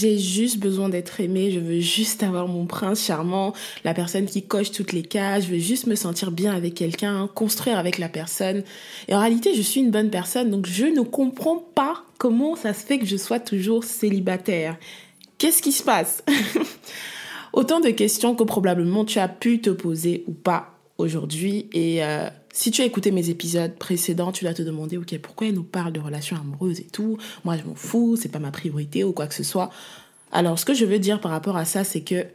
J'ai juste besoin d'être aimée, je veux juste avoir mon prince charmant, la personne qui coche toutes les cases, je veux juste me sentir bien avec quelqu'un, construire avec la personne. Et en réalité, je suis une bonne personne, donc je ne comprends pas comment ça se fait que je sois toujours célibataire. Qu'est-ce qui se passe? Autant de questions que probablement tu as pu te poser ou pas aujourd'hui. Et euh, si tu as écouté mes épisodes précédents, tu dois te demander, ok, pourquoi elle nous parle de relations amoureuses et tout? Moi, je m'en fous, c'est pas ma priorité ou quoi que ce soit. Alors, ce que je veux dire par rapport à ça, c'est que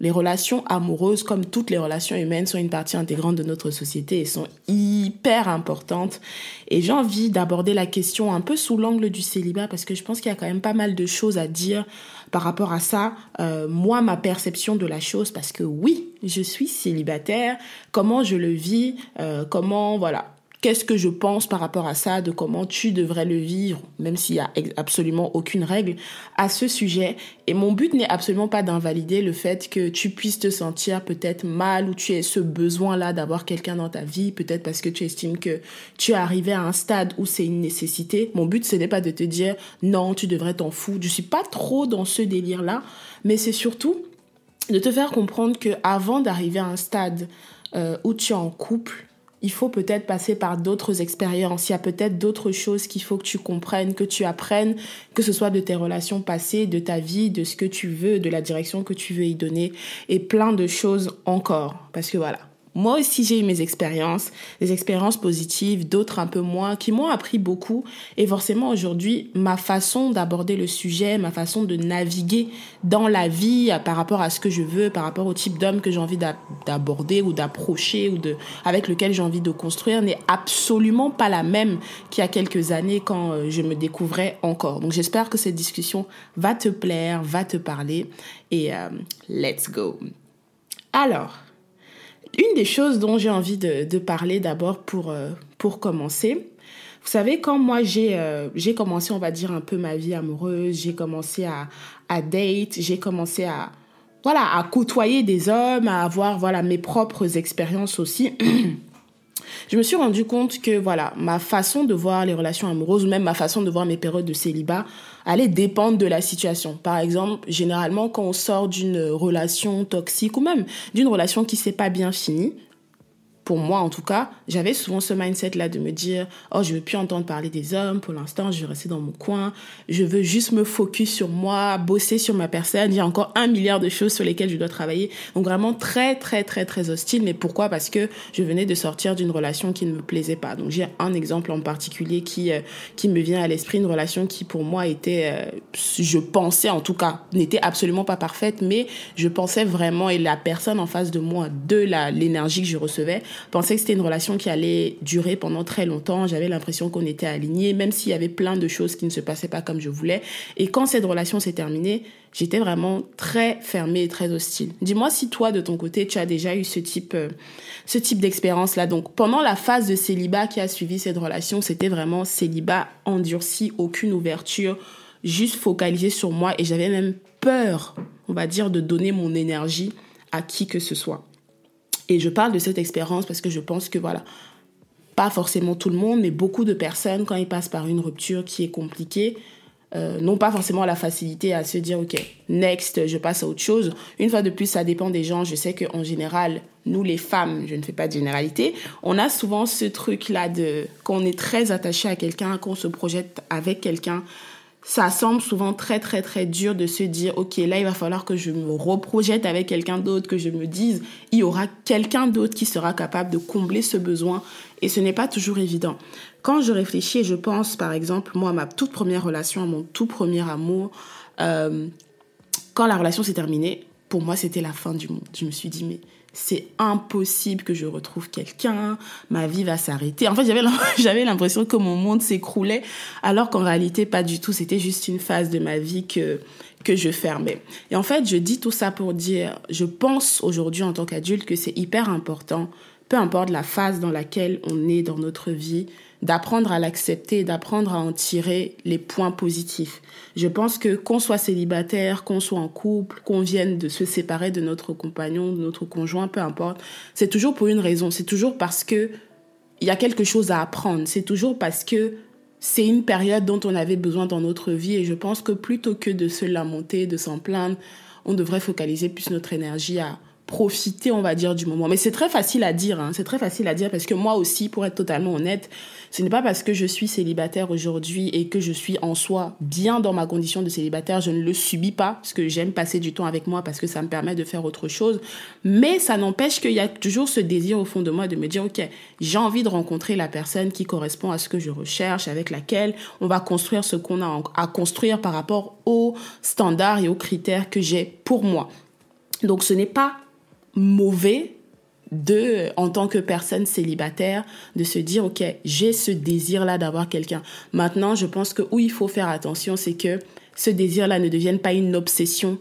les relations amoureuses, comme toutes les relations humaines, sont une partie intégrante de notre société et sont hyper importantes. Et j'ai envie d'aborder la question un peu sous l'angle du célibat parce que je pense qu'il y a quand même pas mal de choses à dire par rapport à ça, euh, moi, ma perception de la chose, parce que oui, je suis célibataire, comment je le vis, euh, comment, voilà, qu'est-ce que je pense par rapport à ça, de comment tu devrais le vivre, même s'il y a absolument aucune règle à ce sujet. Et mon but n'est absolument pas d'invalider le fait que tu puisses te sentir peut-être mal ou tu aies ce besoin-là d'avoir quelqu'un dans ta vie, peut-être parce que tu estimes que tu es arrivé à un stade où c'est une nécessité. Mon but, ce n'est pas de te dire non, tu devrais t'en foutre. Je suis pas trop dans ce délire-là, mais c'est surtout de te faire comprendre que avant d'arriver à un stade euh, où tu es en couple, il faut peut-être passer par d'autres expériences. Il y a peut-être d'autres choses qu'il faut que tu comprennes, que tu apprennes, que ce soit de tes relations passées, de ta vie, de ce que tu veux, de la direction que tu veux y donner, et plein de choses encore. Parce que voilà, moi aussi, j'ai eu mes expériences, des expériences positives, d'autres un peu moins, qui m'ont appris beaucoup. Et forcément, aujourd'hui, ma façon d'aborder le sujet, ma façon de naviguer dans la vie par rapport à ce que je veux, par rapport au type d'homme que j'ai envie d'aborder ou d'approcher ou de, avec lequel j'ai envie de construire n'est absolument pas la même qu'il y a quelques années quand euh, je me découvrais encore. Donc, j'espère que cette discussion va te plaire, va te parler et euh, let's go. Alors, une des choses dont j'ai envie de, parler d'abord pour, euh, pour commencer, vous savez, quand moi j'ai euh, j'ai commencé, on va dire, un peu ma vie amoureuse, j'ai commencé à, à date, j'ai commencé à, voilà, à côtoyer des hommes, à avoir, voilà, mes propres expériences aussi. je me suis rendu compte que voilà, ma façon de voir les relations amoureuses ou même ma façon de voir mes périodes de célibat allait dépendre de la situation. Par exemple, généralement quand on sort d'une relation toxique ou même d'une relation qui s'est pas bien finie, pour moi en tout cas, j'avais souvent ce mindset-là de me dire, oh, je veux plus entendre parler des hommes, pour l'instant, je vais rester dans mon coin, je veux juste me focus sur moi, bosser sur ma personne, il y a encore un milliard de choses sur lesquelles je dois travailler. Donc vraiment très, très, très, très hostile. Mais pourquoi? Parce que je venais de sortir d'une relation qui ne me plaisait pas. Donc j'ai un exemple en particulier qui, euh, qui me vient à l'esprit, une relation qui pour moi était, euh, je pensais en tout cas, n'était absolument pas parfaite, mais je pensais vraiment, et la personne en face de moi, de l'énergie que je recevais, pensais que c'était une relation qui allait durer pendant très longtemps. J'avais l'impression qu'on était alignés, même s'il y avait plein de choses qui ne se passaient pas comme je voulais. Et quand cette relation s'est terminée, j'étais vraiment très fermée et très hostile. Dis-moi si toi, de ton côté, tu as déjà eu ce type, euh, ce type d'expérience-là. Donc, pendant la phase de célibat qui a suivi cette relation, c'était vraiment célibat endurci, aucune ouverture, juste focalisé sur moi et j'avais même peur, on va dire, de donner mon énergie à qui que ce soit. Et je parle de cette expérience parce que je pense que voilà, pas forcément tout le monde, mais beaucoup de personnes, quand ils passent par une rupture qui est compliquée, euh, n'ont pas forcément la facilité à se dire, OK, next, je passe à autre chose. Une fois de plus, ça dépend des gens. Je sais qu'en général, nous les femmes, je ne fais pas de généralité, on a souvent ce truc-là de, qu'on est très attaché à quelqu'un, qu'on se projette avec quelqu'un, ça semble souvent très très très dur de se dire ok là il va falloir que je me reprojette avec quelqu'un d'autre que je me dise il y aura quelqu'un d'autre qui sera capable de combler ce besoin. Et ce n'est pas toujours évident. Quand je réfléchis et je pense par exemple moi à ma toute première relation à mon tout premier amour euh, quand la relation s'est terminée pour moi c'était la fin du monde. Je me suis dit mais c'est impossible que je retrouve quelqu'un, ma vie va s'arrêter. En fait, j'avais l'impression que mon monde s'écroulait, alors qu'en réalité, pas du tout. C'était juste une phase de ma vie que, que je fermais. Et en fait, je dis tout ça pour dire, je pense aujourd'hui en tant qu'adulte que c'est hyper important, peu importe la phase dans laquelle on est dans notre vie, d'apprendre à l'accepter, d'apprendre à en tirer les points positifs. Je pense que qu'on soit célibataire, qu'on soit en couple, qu'on vienne de se séparer de notre compagnon, de notre conjoint, peu importe, c'est toujours pour une raison. C'est toujours parce que il y a quelque chose à apprendre. C'est toujours parce que c'est une période dont on avait besoin dans notre vie et je pense que plutôt que de se lamenter, de s'en plaindre, on devrait focaliser plus notre énergie à profiter, on va dire, du moment. Mais c'est très facile à dire, hein. c'est très facile à dire parce que moi aussi, pour être totalement honnête, ce n'est pas parce que je suis célibataire aujourd'hui et que je suis en soi bien dans ma condition de célibataire, je ne le subis pas parce que j'aime passer du temps avec moi parce que ça me permet de faire autre chose. Mais ça n'empêche qu'il y a toujours ce désir au fond de moi de me dire, OK, j'ai envie de rencontrer la personne qui correspond à ce que je recherche, avec laquelle on va construire ce qu'on a à construire par rapport aux standards et aux critères que j'ai pour moi. Donc ce n'est pas mauvais de, en tant que personne célibataire, de se dire, OK, j'ai ce désir-là d'avoir quelqu'un. Maintenant, je pense que où il faut faire attention, c'est que ce désir-là ne devienne pas une obsession.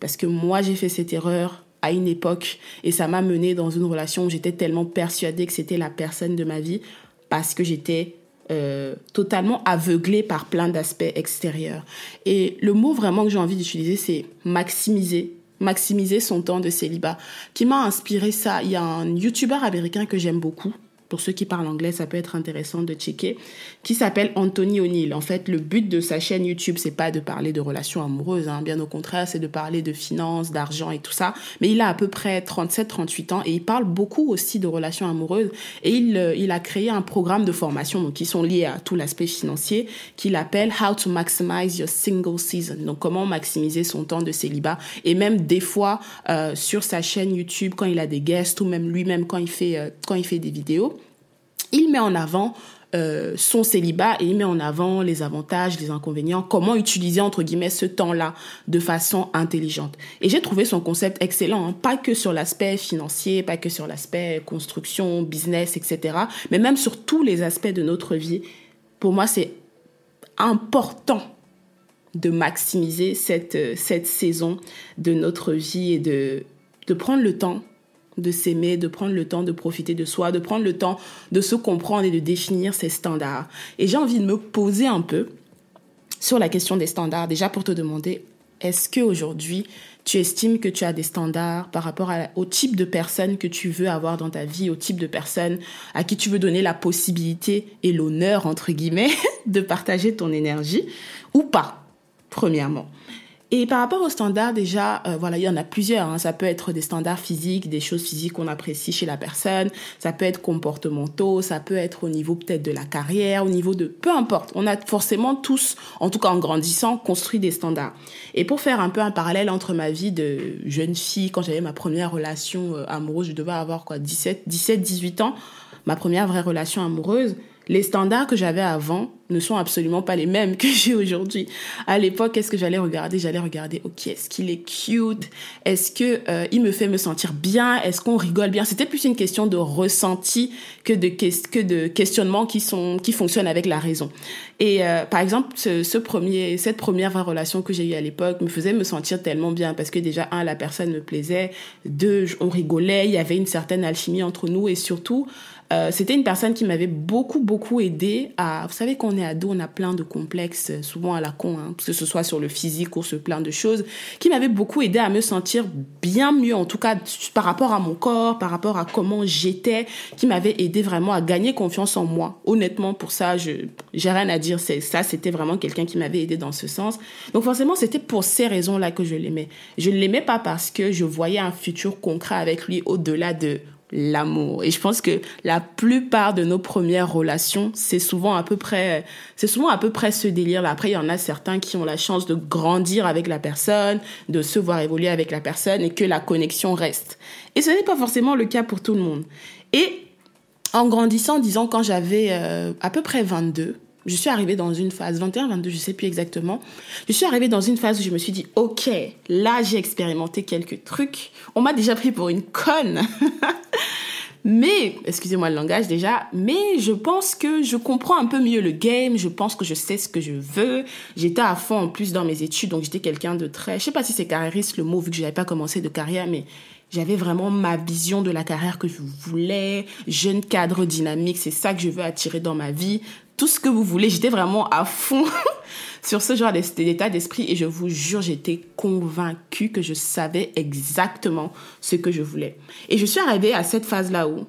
Parce que moi, j'ai fait cette erreur à une époque et ça m'a mené dans une relation où j'étais tellement persuadée que c'était la personne de ma vie parce que j'étais euh, totalement aveuglée par plein d'aspects extérieurs. Et le mot vraiment que j'ai envie d'utiliser, c'est maximiser maximiser son temps de célibat, qui m'a inspiré ça. Il y a un YouTuber américain que j'aime beaucoup, pour ceux qui parlent anglais, ça peut être intéressant de checker, qui s'appelle Anthony O'Neill. En fait, le but de sa chaîne YouTube, c'est pas de parler de relations amoureuses, hein. bien au contraire, c'est de parler de finances, d'argent et tout ça. Mais il a à peu près 37-38 ans et il parle beaucoup aussi de relations amoureuses. Et il, euh, il a créé un programme de formation donc, qui sont liés à tout l'aspect financier qu'il appelle How to Maximize Your Single Season. Donc, comment maximiser son temps de célibat. Et même des fois, euh, sur sa chaîne YouTube, quand il a des guests ou même lui-même quand euh, quand il fait des vidéos, il met en avant euh, son célibat et il met en avant les avantages, les inconvénients, comment utiliser entre guillemets ce temps-là de façon intelligente. Et j'ai trouvé son concept excellent, hein. pas que sur l'aspect financier, pas que sur l'aspect construction, business, etc., mais même sur tous les aspects de notre vie. Pour moi, c'est important de maximiser cette, euh, cette saison de notre vie et de, de prendre le temps de s'aimer, de prendre le temps de profiter de soi, de prendre le temps de se comprendre et de définir ses standards. Et j'ai envie de me poser un peu sur la question des standards, déjà pour te demander, est-ce qu'aujourd'hui, tu estimes que tu as des standards par rapport au type de personne que tu veux avoir dans ta vie, au type de personne à qui tu veux donner la possibilité et l'honneur, entre guillemets, de partager ton énergie ou pas, premièrement? Et par rapport aux standards, déjà, euh, voilà, il y en a plusieurs. Hein. Ça peut être des standards physiques, des choses physiques qu'on apprécie chez la personne. Ça peut être comportementaux. Ça peut être au niveau peut-être de la carrière, au niveau de... Peu importe. On a forcément tous, en tout cas en grandissant, construit des standards. Et pour faire un peu un parallèle entre ma vie de jeune fille, quand j'avais ma première relation euh, amoureuse, je devais avoir quoi, 17, 17, 18 ans, ma première vraie relation amoureuse les standards que j'avais avant ne sont absolument pas les mêmes que j'ai aujourd'hui. À l'époque, qu'est-ce que j'allais regarder? J'allais regarder, ok, est-ce qu'il est cute? Est-ce que euh, il me fait me sentir bien? Est-ce qu'on rigole bien? C'était plus une question de ressenti que de que de questionnements qui sont qui fonctionnent avec la raison. Et euh, par exemple, ce, premier, cette première relation que j'ai eue à l'époque me faisait me sentir tellement bien parce que déjà un, la personne me plaisait, deux, on rigolait, il y avait une certaine alchimie entre nous et surtout euh, c'était une personne qui m'avait beaucoup, beaucoup aidé à... Vous savez qu'on est ado, on a plein de complexes, euh, souvent à la con, hein, que ce soit sur le physique ou sur plein de choses, qui m'avait beaucoup aidé à me sentir bien mieux, en tout cas par rapport à mon corps, par rapport à comment j'étais, qui m'avait aidé vraiment à gagner confiance en moi. Honnêtement, pour ça, je j'ai rien à dire. C'est ça, c'était vraiment quelqu'un qui m'avait aidé dans ce sens. Donc forcément, c'était pour ces raisons-là que je l'aimais. Je ne l'aimais pas parce que je voyais un futur concret avec lui au-delà de l'amour. Et je pense que la plupart de nos premières relations, c'est souvent à peu près, c'est souvent à peu près ce délire-là. Après, il y en a certains qui ont la chance de grandir avec la personne, de se voir évoluer avec la personne et que la connexion reste. Et ce n'est pas forcément le cas pour tout le monde. Et en grandissant, disons quand j'avais euh, à peu près 22, je suis arrivée dans une phase, 21, 22, je sais plus exactement. Je suis arrivée dans une phase où je me suis dit, ok, là j'ai expérimenté quelques trucs. On m'a déjà pris pour une conne. mais, excusez-moi le langage déjà, mais je pense que je comprends un peu mieux le game. Je pense que je sais ce que je veux. J'étais à fond en plus dans mes études, donc j'étais quelqu'un de très, je sais pas si c'est carriériste le mot vu que je n'avais pas commencé de carrière, mais j'avais vraiment ma vision de la carrière que je voulais, jeune cadre dynamique, c'est ça que je veux attirer dans ma vie tout ce que vous voulez. J'étais vraiment à fond sur ce genre d'état d'esprit et je vous jure, j'étais convaincue que je savais exactement ce que je voulais. Et je suis arrivée à cette phase-là où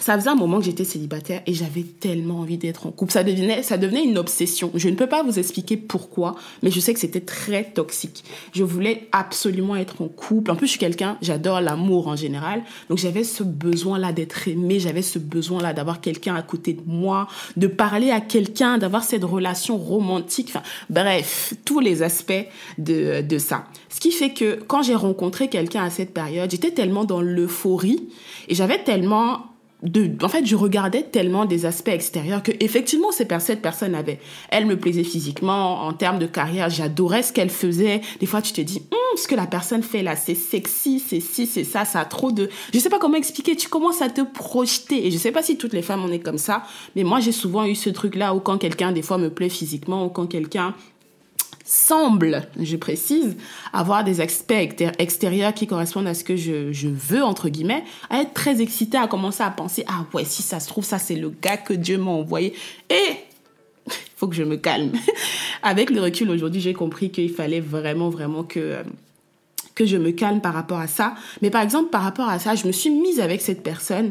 ça faisait un moment que j'étais célibataire et j'avais tellement envie d'être en couple. Ça devenait, ça devenait une obsession. Je ne peux pas vous expliquer pourquoi, mais je sais que c'était très toxique. Je voulais absolument être en couple. En plus, je suis quelqu'un, j'adore l'amour en général. Donc, j'avais ce besoin-là d'être aimé. J'avais ce besoin-là d'avoir quelqu'un à côté de moi, de parler à quelqu'un, d'avoir cette relation romantique. Bref, tous les aspects de, de ça. Ce qui fait que quand j'ai rencontré quelqu'un à cette période, j'étais tellement dans l'euphorie et j'avais tellement en fait, je regardais tellement des aspects extérieurs que effectivement, cette personne avait. Elle me plaisait physiquement, en termes de carrière, j'adorais ce qu'elle faisait. Des fois, tu te dis, hum, ce que la personne fait là, c'est sexy, c'est ci, c'est ça, ça a trop de, je sais pas comment expliquer. Tu commences à te projeter. Et je sais pas si toutes les femmes on est comme ça, mais moi, j'ai souvent eu ce truc là où quand quelqu'un des fois me plaît physiquement ou quand quelqu'un semble, je précise, avoir des aspects extérieurs qui correspondent à ce que je, veux, entre guillemets, à être très excitée, à commencer à penser, ah ouais, si ça se trouve, ça c'est le gars que Dieu m'a envoyé. Et faut que je me calme. Avec le recul aujourd'hui, j'ai compris qu'il fallait vraiment, vraiment que que je me calme par rapport à ça. Mais par exemple, par rapport à ça, je me suis mise avec cette personne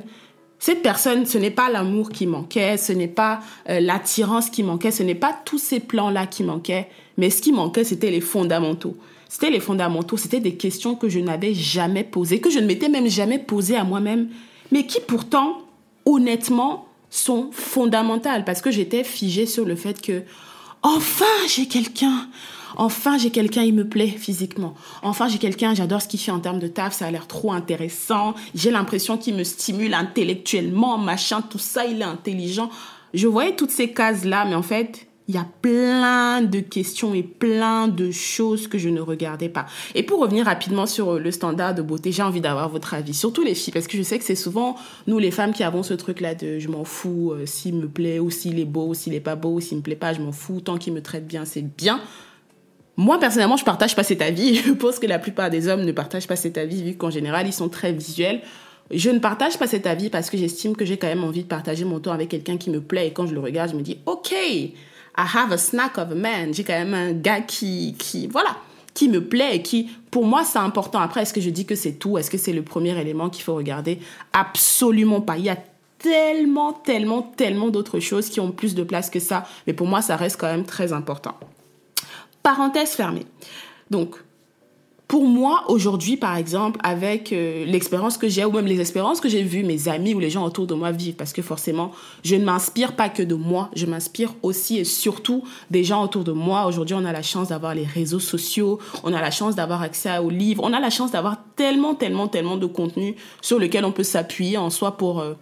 cette personne, ce n'est pas l'amour qui manquait, ce n'est pas euh, l'attirance qui manquait, ce n'est pas tous ces plans-là qui manquaient, mais ce qui manquait, c'était les fondamentaux. C'était les fondamentaux, c'était des questions que je n'avais jamais posées, que je ne m'étais même jamais posées à moi-même, mais qui pourtant, honnêtement, sont fondamentales parce que j'étais figée sur le fait que, enfin, j'ai quelqu'un Enfin, j'ai quelqu'un, il me plaît physiquement. Enfin, j'ai quelqu'un, j'adore ce qu'il fait en termes de taf, ça a l'air trop intéressant. J'ai l'impression qu'il me stimule intellectuellement, machin, tout ça, il est intelligent. Je voyais toutes ces cases-là, mais en fait, il y a plein de questions et plein de choses que je ne regardais pas. Et pour revenir rapidement sur le standard de beauté, j'ai envie d'avoir votre avis, surtout les filles, parce que je sais que c'est souvent nous les femmes qui avons ce truc-là de je m'en fous euh, s'il me plaît ou s'il est beau ou s'il est pas beau ou s'il me plaît pas, je m'en fous, tant qu'il me traite bien, c'est bien. Moi, personnellement, je partage pas cet avis. Je pense que la plupart des hommes ne partagent pas cet avis, vu qu'en général, ils sont très visuels. Je ne partage pas cet avis parce que j'estime que j'ai quand même envie de partager mon temps avec quelqu'un qui me plaît. Et quand je le regarde, je me dis, OK, I have a snack of a man. J'ai quand même un gars qui, qui, voilà, qui me plaît et qui, pour moi, c'est important. Après, est-ce que je dis que c'est tout? Est-ce que c'est le premier élément qu'il faut regarder? Absolument pas. Il y a tellement, tellement, tellement d'autres choses qui ont plus de place que ça. Mais pour moi, ça reste quand même très important. Parenthèse fermée. Donc, pour moi, aujourd'hui, par exemple, avec euh, l'expérience que j'ai, ou même les expériences que j'ai vues mes amis ou les gens autour de moi vivre, parce que forcément, je ne m'inspire pas que de moi, je m'inspire aussi et surtout des gens autour de moi. Aujourd'hui, on a la chance d'avoir les réseaux sociaux, on a la chance d'avoir accès aux livres, on a la chance d'avoir tellement, tellement, tellement de contenu sur lequel on peut s'appuyer en soi pour... Euh,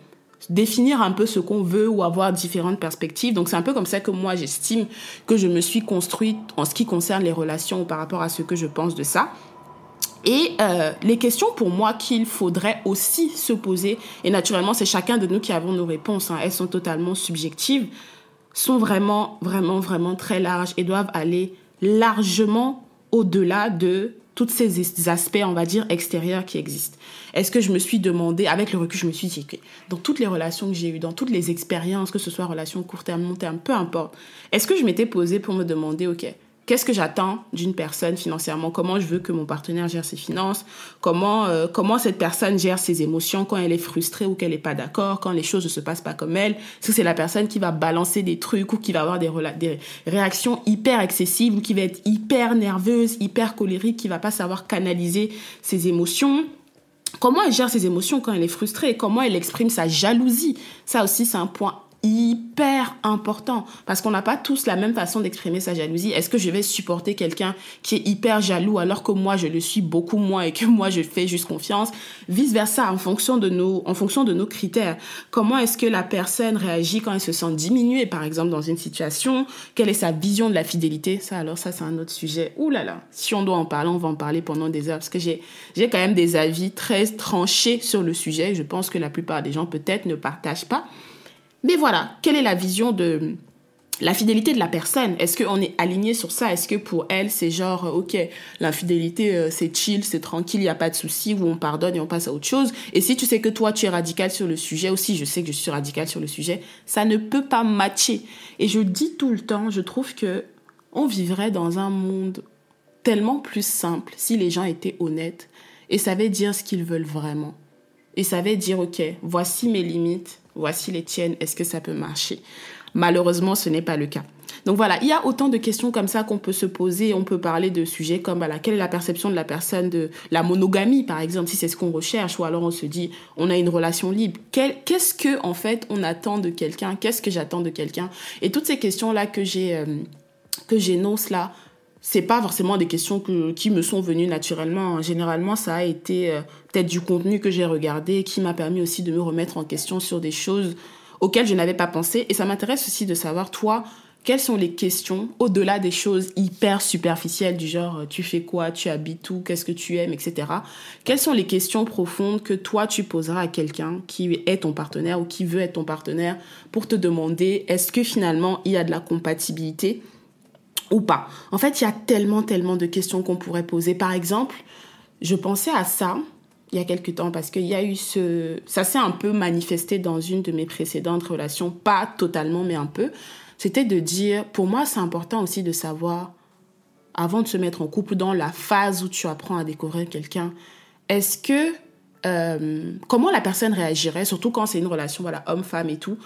définir un peu ce qu'on veut ou avoir différentes perspectives. Donc c'est un peu comme ça que moi j'estime que je me suis construite en ce qui concerne les relations ou par rapport à ce que je pense de ça. Et euh, les questions pour moi qu'il faudrait aussi se poser, et naturellement c'est chacun de nous qui avons nos réponses, hein, elles sont totalement subjectives, sont vraiment, vraiment, vraiment très larges et doivent aller largement au-delà de tous ces aspects, on va dire, extérieurs qui existent. Est-ce que je me suis demandé, avec le recul, je me suis dit dans toutes les relations que j'ai eues, dans toutes les expériences, que ce soit relations court terme, long terme, peu importe, est-ce que je m'étais posé pour me demander, ok, qu'est-ce que j'attends d'une personne financièrement? Comment je veux que mon partenaire gère ses finances? Comment euh, comment cette personne gère ses émotions quand elle est frustrée ou qu'elle n'est pas d'accord, quand les choses ne se passent pas comme elle? Est-ce que c'est la personne qui va balancer des trucs ou qui va avoir des, des réactions hyper excessives ou qui va être hyper nerveuse, hyper colérique, qui va pas savoir canaliser ses émotions? Comment elle gère ses émotions quand elle est frustrée, comment elle exprime sa jalousie? Ça aussi, c'est un point hyper important parce qu'on n'a pas tous la même façon d'exprimer sa jalousie. Est-ce que je vais supporter quelqu'un qui est hyper jaloux alors que moi je le suis beaucoup moins et que moi je fais juste confiance? Vice versa en fonction de nos en fonction de nos critères. Comment est-ce que la personne réagit quand elle se sent diminuée par exemple dans une situation? Quelle est sa vision de la fidélité? Ça alors ça c'est un autre sujet. Ouh là là, si on doit en parler, on va en parler pendant des heures parce que j'ai j'ai quand même des avis très tranchés sur le sujet. Je pense que la plupart des gens peut-être ne partagent pas. Mais voilà, quelle est la vision de la fidélité de la personne? Est-ce qu'on est aligné sur ça? Est-ce que pour elle, c'est genre, euh, ok, l'infidélité, euh, c'est chill, c'est tranquille, il n'y a pas de souci, où on pardonne et on passe à autre chose? Et si tu sais que toi, tu es radical sur le sujet, aussi je sais que je suis radical sur le sujet, ça ne peut pas matcher. Et je dis tout le temps, je trouve que on vivrait dans un monde tellement plus simple si les gens étaient honnêtes et savaient dire ce qu'ils veulent vraiment. Et savaient dire, ok, voici mes limites, voici les tiennes, est-ce que ça peut marcher? Malheureusement, ce n'est pas le cas. Donc voilà, il y a autant de questions comme ça qu'on peut se poser. On peut parler de sujets comme voilà, quelle est la perception de la personne de la monogamie, par exemple, si c'est ce qu'on recherche, ou alors on se dit on a une relation libre. Qu'est-ce que en fait on attend de quelqu'un? Qu'est-ce que j'attends de quelqu'un? Et toutes ces questions là euh, que j'énonce là, c'est pas forcément des questions qui me sont venues naturellement. Généralement, ça a été euh, peut-être du contenu que j'ai regardé qui m'a permis aussi de me remettre en question sur des choses auxquelles je n'avais pas pensé. Et ça m'intéresse aussi de savoir, toi, quelles sont les questions au-delà des choses hyper superficielles du genre tu fais quoi, tu habites où, qu'est-ce que tu aimes, etc. Quelles sont les questions profondes que toi tu poseras à quelqu'un qui est ton partenaire ou qui veut être ton partenaire pour te demander est-ce que finalement il y a de la compatibilité ou pas. En fait, il y a tellement, tellement de questions qu'on pourrait poser. Par exemple, je pensais à ça il y a quelques temps parce qu'il y a eu ce... Ça s'est un peu manifesté dans une de mes précédentes relations, pas totalement, mais un peu. C'était de dire, pour moi, c'est important aussi de savoir, avant de se mettre en couple, dans la phase où tu apprends à découvrir quelqu'un, est-ce que... Euh, comment la personne réagirait, surtout quand c'est une relation, voilà, homme-femme et tout,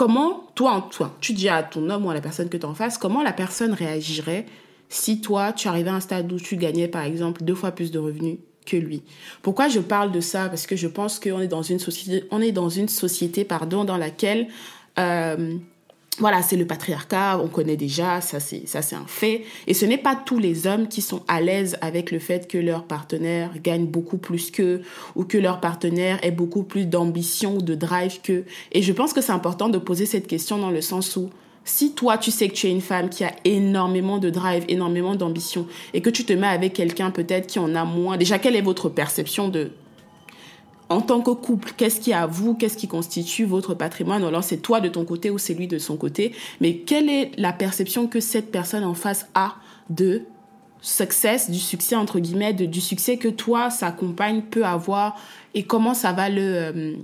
comment, toi, toi, tu dis à ton homme ou à la personne que tu en face, comment la personne réagirait si toi, tu arrivais à un stade où tu gagnais, par exemple, deux fois plus de revenus que lui? Pourquoi je parle de ça? Parce que je pense qu'on est dans une société, dans pardon, dans laquelle euh, voilà, c'est le patriarcat, on connaît déjà, ça c'est ça c'est un fait. Et ce n'est pas tous les hommes qui sont à l'aise avec le fait que leur partenaire gagne beaucoup plus qu'eux ou que leur partenaire ait beaucoup plus d'ambition ou de drive qu'eux. Et je pense que c'est important de poser cette question dans le sens où si toi tu sais que tu es une femme qui a énormément de drive, énormément d'ambition et que tu te mets avec quelqu'un peut-être qui en a moins, déjà quelle est votre perception de en tant que couple, qu'est-ce qui est à vous, qu'est-ce qui constitue votre patrimoine? Alors c'est toi de ton côté ou c'est lui de son côté, mais quelle est la perception que cette personne en face a de success, du succès entre guillemets, du succès que toi, sa compagne peut avoir? Et comment ça va le... Euh,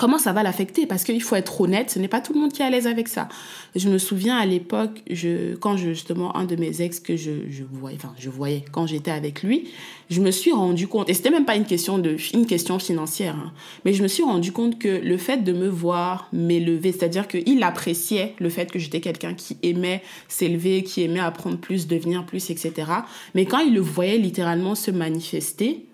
comment ça va l'affecter? Parce qu'il faut être honnête, ce n'est pas tout le monde qui est à l'aise avec ça. Je me souviens à l'époque, je, quand justement un de mes ex que je, je voyais, enfin je voyais quand j'étais avec lui, je me suis rendu compte, et c'était même pas une question de une question financière, hein, mais je me suis rendu compte que le fait de me voir m'élever, c'est-à-dire qu'il appréciait le fait que j'étais quelqu'un qui aimait s'élever, qui aimait apprendre plus, devenir plus, etc. Mais quand il le voyait littéralement se manifester,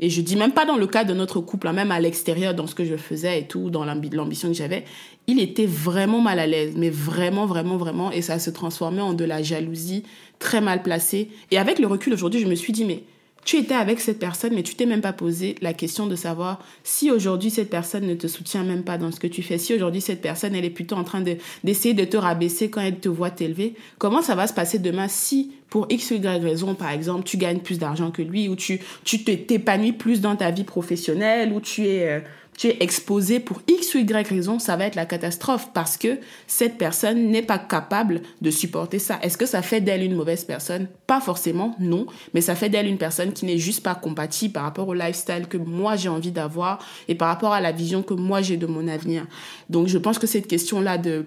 et je dis même pas dans le cas de notre couple, hein, même à l'extérieur, dans ce que je faisais et tout, dans l'ambition que j'avais, il était vraiment mal à l'aise, mais vraiment, vraiment, vraiment, et ça se transformait en de la jalousie très mal placée. Et avec le recul aujourd'hui, je me suis dit, mais tu étais avec cette personne, mais tu t'es même pas posé la question de savoir si aujourd'hui cette personne ne te soutient même pas dans ce que tu fais, si aujourd'hui cette personne, elle est plutôt en train d'essayer de te rabaisser quand elle te voit t'élever, comment ça va se passer demain si, pour X ou Y raison, par exemple, tu gagnes plus d'argent que lui, ou tu, tu t'épanouis plus dans ta vie professionnelle, ou tu es... Euh, tu es exposé pour X ou Y raison, ça va être la catastrophe parce que cette personne n'est pas capable de supporter ça. Est-ce que ça fait d'elle une mauvaise personne? Pas forcément, non, mais ça fait d'elle une personne qui n'est juste pas compatible par rapport au lifestyle que moi j'ai envie d'avoir et par rapport à la vision que moi j'ai de mon avenir. Donc je pense que cette question-là de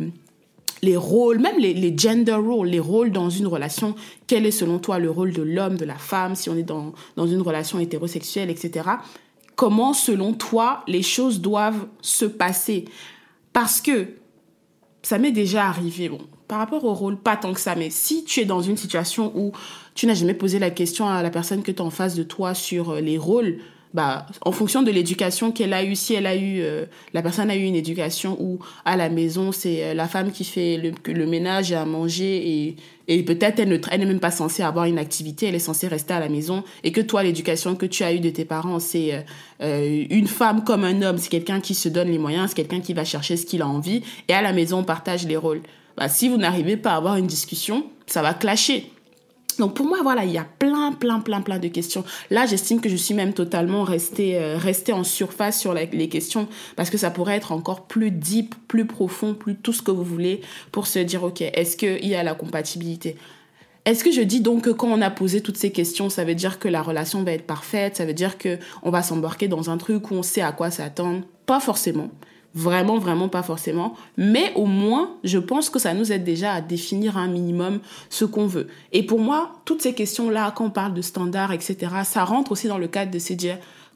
les rôles, même les, les, gender roles, les rôles dans une relation, quel est selon toi le rôle de l'homme, de la femme, si on est dans, dans une relation hétérosexuelle, etc comment, selon toi, les choses doivent se passer? Parce que ça m'est déjà arrivé, bon, par rapport au rôle, pas tant que ça, mais si tu es dans une situation où tu n'as jamais posé la question à la personne que tu as en face de toi sur euh, les rôles, bah, en fonction de l'éducation qu'elle a eue, si elle a eu, euh, la personne a eu une éducation où à la maison c'est euh, la femme qui fait le, le ménage et à manger et, et peut-être elle, elle n'est même pas censée avoir une activité, elle est censée rester à la maison et que toi l'éducation que tu as eue de tes parents c'est euh, une femme comme un homme, c'est quelqu'un qui se donne les moyens, c'est quelqu'un qui va chercher ce qu'il a envie et à la maison on partage les rôles. Bah, si vous n'arrivez pas à avoir une discussion, ça va clasher. Donc pour moi, voilà, il y a plein, plein, plein, plein de questions. Là, j'estime que je suis même totalement restée, euh, restée en surface sur les questions parce que ça pourrait être encore plus deep, plus profond, plus tout ce que vous voulez pour se dire, OK, est-ce qu'il y a la compatibilité? Est-ce que je dis donc que quand on a posé toutes ces questions, ça veut dire que la relation va être parfaite, ça veut dire que on va s'embarquer dans un truc où on sait à quoi s'attendre? Pas forcément. Vraiment, vraiment pas forcément. Mais au moins, je pense que ça nous aide déjà à définir un minimum ce qu'on veut. Et pour moi, toutes ces questions-là, quand on parle de standards, etc., ça rentre aussi dans le cadre de se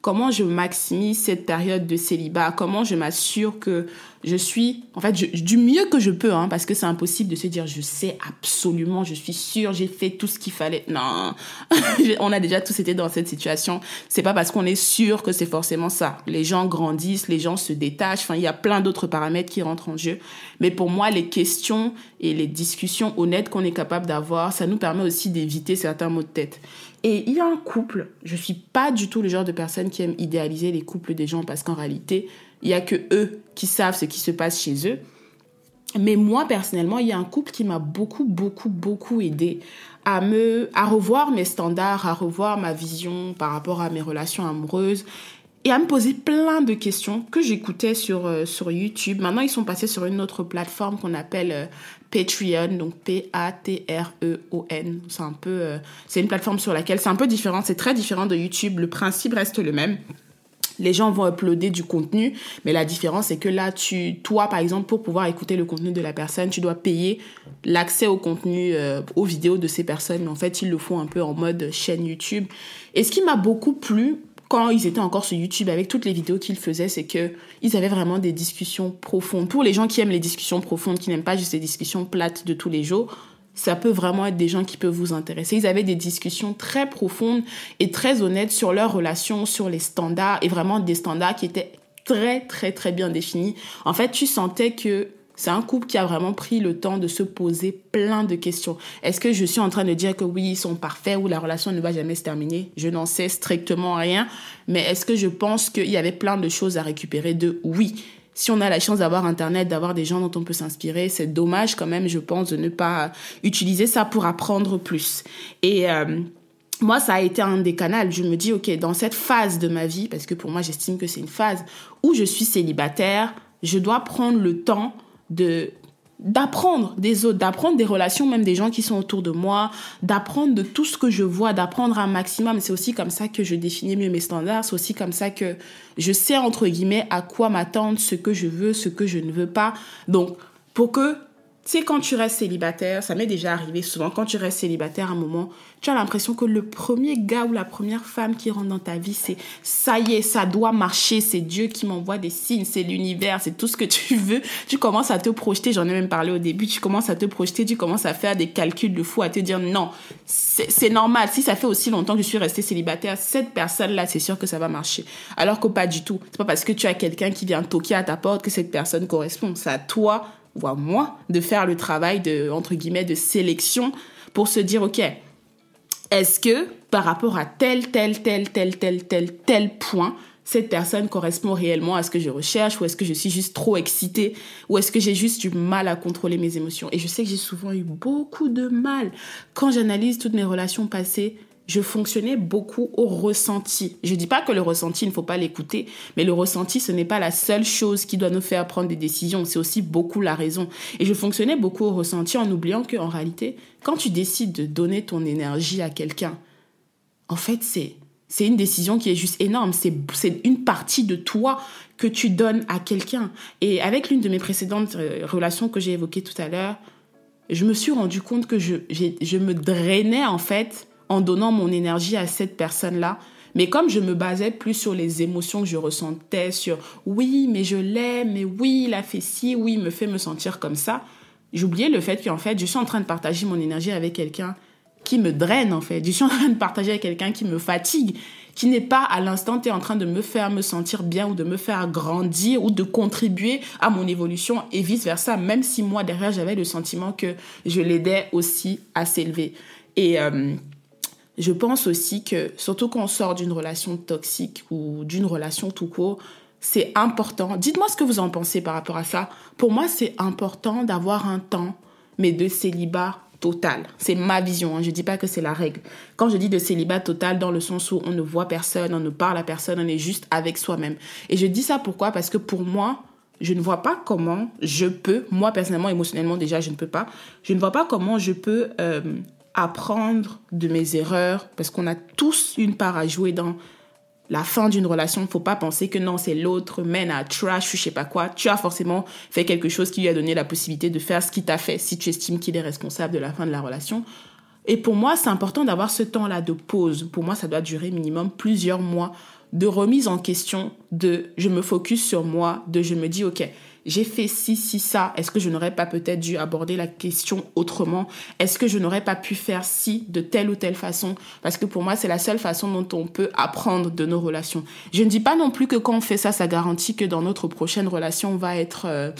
comment je maximise cette période de célibat, comment je m'assure que je suis, en fait, du mieux que je peux, hein, parce que c'est impossible de se dire, je sais absolument, je suis sûre, j'ai fait tout ce qu'il fallait. Non, on a déjà tous été dans cette situation. C'est pas parce qu'on est sûr que c'est forcément ça. Les gens grandissent, les gens se détachent. Enfin, il y a plein d'autres paramètres qui rentrent en jeu. Mais pour moi, les questions et les discussions honnêtes qu'on est capable d'avoir, ça nous permet aussi d'éviter certains maux de tête. Et il y a un couple, je suis pas du tout le genre de personne qui aime idéaliser les couples des gens parce qu'en réalité, il y a que eux qui savent ce qui se passe chez eux. Mais moi personnellement, il y a un couple qui m'a beaucoup beaucoup beaucoup aidé à me à revoir mes standards, à revoir ma vision par rapport à mes relations amoureuses et à me poser plein de questions que j'écoutais sur euh, sur YouTube. Maintenant, ils sont passés sur une autre plateforme qu'on appelle euh, Patreon, donc P-A-T-R-E-O-N. C'est un peu, euh, c'est une plateforme sur laquelle c'est un peu différent, c'est très différent de YouTube. Le principe reste le même. Les gens vont uploader du contenu, mais la différence c'est que là, tu, toi par exemple, pour pouvoir écouter le contenu de la personne, tu dois payer l'accès au contenu, aux vidéos de ces personnes. Mais en fait, ils le font un peu en mode chaîne YouTube. Et ce qui m'a beaucoup plu, quand ils étaient encore sur YouTube avec toutes les vidéos qu'ils faisaient, c'est que ils avaient vraiment des discussions profondes. Pour les gens qui aiment les discussions profondes, qui n'aiment pas juste les discussions plates de tous les jours, ça peut vraiment être des gens qui peuvent vous intéresser. Ils avaient des discussions très profondes et très honnêtes sur leurs relations, sur les standards et vraiment des standards qui étaient très très très bien définis. En fait, tu sentais que c'est un couple qui a vraiment pris le temps de se poser plein de questions. Est-ce que je suis en train de dire que oui, ils sont parfaits ou la relation ne va jamais se terminer? Je n'en sais strictement rien. Mais est-ce que je pense qu'il y avait plein de choses à récupérer de oui? Si on a la chance d'avoir Internet, d'avoir des gens dont on peut s'inspirer, c'est dommage quand même, je pense, de ne pas utiliser ça pour apprendre plus. Et euh, moi, ça a été un des canaux. Je me dis, OK, dans cette phase de ma vie, parce que pour moi, j'estime que c'est une phase où je suis célibataire, je dois prendre le temps de d'apprendre des autres, d'apprendre des relations, même des gens qui sont autour de moi, d'apprendre de tout ce que je vois, d'apprendre un maximum. C'est aussi comme ça que je définis mieux mes standards. C'est aussi comme ça que je sais, entre guillemets, à quoi m'attendre, ce que je veux, ce que je ne veux pas. Donc, pour que sais, quand tu restes célibataire, ça m'est déjà arrivé souvent, quand tu restes célibataire à un moment, tu as l'impression que le premier gars ou la première femme qui rentre dans ta vie, c'est ça y est, ça doit marcher, c'est Dieu qui m'envoie des signes, c'est l'univers, c'est tout ce que tu veux. Tu commences à te projeter, j'en ai même parlé au début, tu commences à te projeter, tu commences à faire des calculs de fou, à te dire non, c'est normal, si ça fait aussi longtemps que je suis restée célibataire, cette personne-là, c'est sûr que ça va marcher. Alors que pas du tout. C'est pas parce que tu as quelqu'un qui vient toquer à ta porte que cette personne correspond. C'est à toi voire moi, de faire le travail de, entre guillemets, de sélection pour se dire, OK, est-ce que par rapport à tel, tel, tel, tel, tel, tel, tel point, cette personne correspond réellement à ce que je recherche ou est-ce que je suis juste trop excitée ou est-ce que j'ai juste du mal à contrôler mes émotions? Et je sais que j'ai souvent eu beaucoup de mal quand j'analyse toutes mes relations passées je fonctionnais beaucoup au ressenti. Je dis pas que le ressenti, il ne faut pas l'écouter, mais le ressenti, ce n'est pas la seule chose qui doit nous faire prendre des décisions, c'est aussi beaucoup la raison. Et je fonctionnais beaucoup au ressenti en oubliant que, en réalité, quand tu décides de donner ton énergie à quelqu'un, en fait, c'est, c'est une décision qui est juste énorme. C'est, c'est une partie de toi que tu donnes à quelqu'un. Et avec l'une de mes précédentes euh, relations que j'ai évoquées tout à l'heure, je me suis rendu compte que je, je me drainais, en fait, en donnant mon énergie à cette personne-là. Mais comme je me basais plus sur les émotions que je ressentais, sur oui, mais je l'aime, mais oui, il a fait ci, oui, me fait me sentir comme ça, j'oubliais le fait qu'en fait, je suis en train de partager mon énergie avec quelqu'un qui me draine, en fait. Je suis en train de partager avec quelqu'un qui me fatigue, qui n'est pas à l'instant en train de me faire me sentir bien ou de me faire grandir ou de contribuer à mon évolution et vice-versa, même si moi derrière j'avais le sentiment que je l'aidais aussi à s'élever. Et euh, je pense aussi que, surtout quand on sort d'une relation toxique ou d'une relation tout court, c'est important. Dites-moi ce que vous en pensez par rapport à ça. Pour moi, c'est important d'avoir un temps, mais de célibat total. C'est ma vision, hein. je ne dis pas que c'est la règle. Quand je dis de célibat total, dans le sens où on ne voit personne, on ne parle à personne, on est juste avec soi-même. Et je dis ça pourquoi? Parce que pour moi, je ne vois pas comment je peux, moi personnellement, émotionnellement déjà, je ne peux pas, je ne vois pas comment je peux euh, apprendre de mes erreurs, parce qu'on a tous une part à jouer dans la fin d'une relation, il faut pas penser que non, c'est l'autre, mène à trash, je sais pas quoi. Tu as forcément fait quelque chose qui lui a donné la possibilité de faire ce qu'il t'a fait si tu estimes qu'il est responsable de la fin de la relation. Et pour moi, c'est important d'avoir ce temps-là de pause. Pour moi, ça doit durer minimum plusieurs mois de remise en question, de je me focus sur moi, de je me dis, OK, j'ai fait ci, ci, ça. Est-ce que je n'aurais pas peut-être dû aborder la question autrement? Est-ce que je n'aurais pas pu faire ci de telle ou telle façon? Parce que pour moi, c'est la seule façon dont on peut apprendre de nos relations. Je ne dis pas non plus que quand on fait ça, ça garantit que dans notre prochaine relation, on va être... Euh,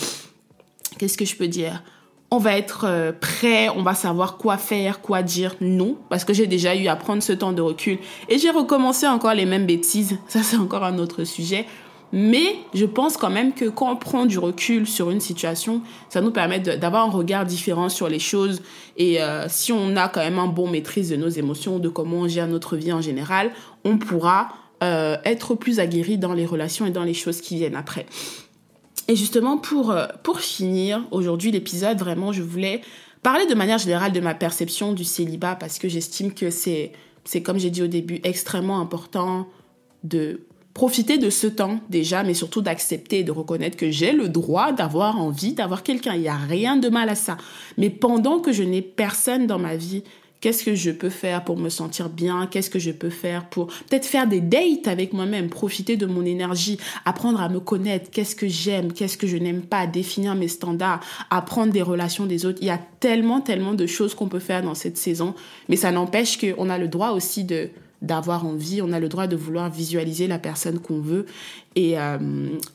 qu'est-ce que je peux dire? On va être euh, prêt, on va savoir quoi faire, quoi dire. Non, parce que j'ai déjà eu à prendre ce temps de recul et j'ai recommencé encore les mêmes bêtises. Ça, c'est encore un autre sujet. Mais je pense quand même que quand on prend du recul sur une situation, ça nous permet d'avoir un regard différent sur les choses. Et euh, si on a quand même un bon maîtrise de nos émotions, de comment on gère notre vie en général, on pourra euh, être plus aguerri dans les relations et dans les choses qui viennent après. Et justement, pour, euh, pour finir aujourd'hui l'épisode, vraiment, je voulais parler de manière générale de ma perception du célibat parce que j'estime que c'est, c'est comme j'ai dit au début, extrêmement important de profiter de ce temps déjà, mais surtout d'accepter et de reconnaître que j'ai le droit d'avoir envie d'avoir quelqu'un. Il n'y a rien de mal à ça. Mais pendant que je n'ai personne dans ma vie, qu'est-ce que je peux faire pour me sentir bien? Qu'est-ce que je peux faire pour peut-être faire des dates avec moi-même, profiter de mon énergie, apprendre à me connaître, qu'est-ce que j'aime, qu'est-ce que je n'aime pas, définir mes standards, apprendre des relations des autres. Il y a tellement, tellement de choses qu'on peut faire dans cette saison, mais ça n'empêche qu'on a le droit aussi de d'avoir envie, on a le droit de vouloir visualiser la personne qu'on veut. Et, euh,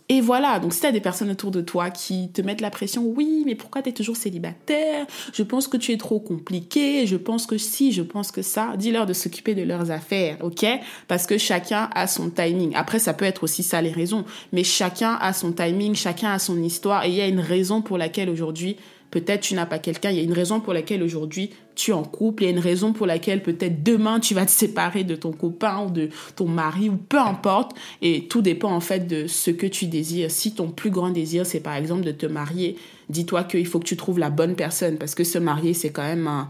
et voilà, donc si tu as des personnes autour de toi qui te mettent la pression, oui, mais pourquoi tu es toujours célibataire? Je pense que tu es trop compliqué, je pense que si, je pense que ça, dis-leur de s'occuper de leurs affaires, ok? Parce que chacun a son timing. Après, ça peut être aussi ça les raisons, mais chacun a son timing, chacun a son histoire, et il y a une raison pour laquelle aujourd'hui Peut-être tu n'as pas quelqu'un, il y a une raison pour laquelle aujourd'hui tu es en couple, il y a une raison pour laquelle peut-être demain tu vas te séparer de ton copain ou de ton mari ou peu importe. Et tout dépend en fait de ce que tu désires. Si ton plus grand désir c'est par exemple de te marier, dis-toi qu'il faut que tu trouves la bonne personne parce que se marier c'est quand même un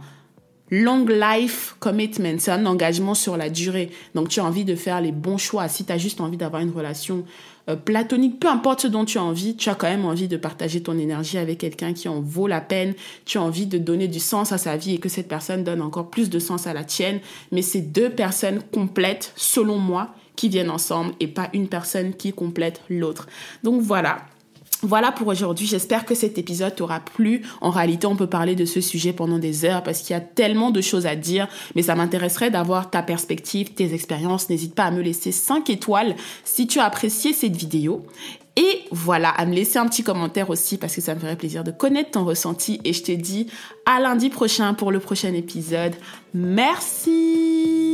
long life commitment, c'est un engagement sur la durée. Donc tu as envie de faire les bons choix. Si tu as juste envie d'avoir une relation euh, platonique, peu importe ce dont tu as envie, tu as quand même envie de partager ton énergie avec quelqu'un qui en vaut la peine, tu as envie de donner du sens à sa vie et que cette personne donne encore plus de sens à la tienne. Mais c'est deux personnes complètes, selon moi, qui viennent ensemble et pas une personne qui complète l'autre. Donc voilà, voilà pour aujourd'hui. J'espère que cet épisode t'aura plu. En réalité, on peut parler de ce sujet pendant des heures parce qu'il y a tellement de choses à dire, mais ça m'intéresserait d'avoir ta perspective, tes expériences. N'hésite pas à me laisser 5 étoiles si tu as apprécié cette vidéo. Et voilà, à me laisser un petit commentaire aussi parce que ça me ferait plaisir de connaître ton ressenti. Et je te dis à lundi prochain pour le prochain épisode. Merci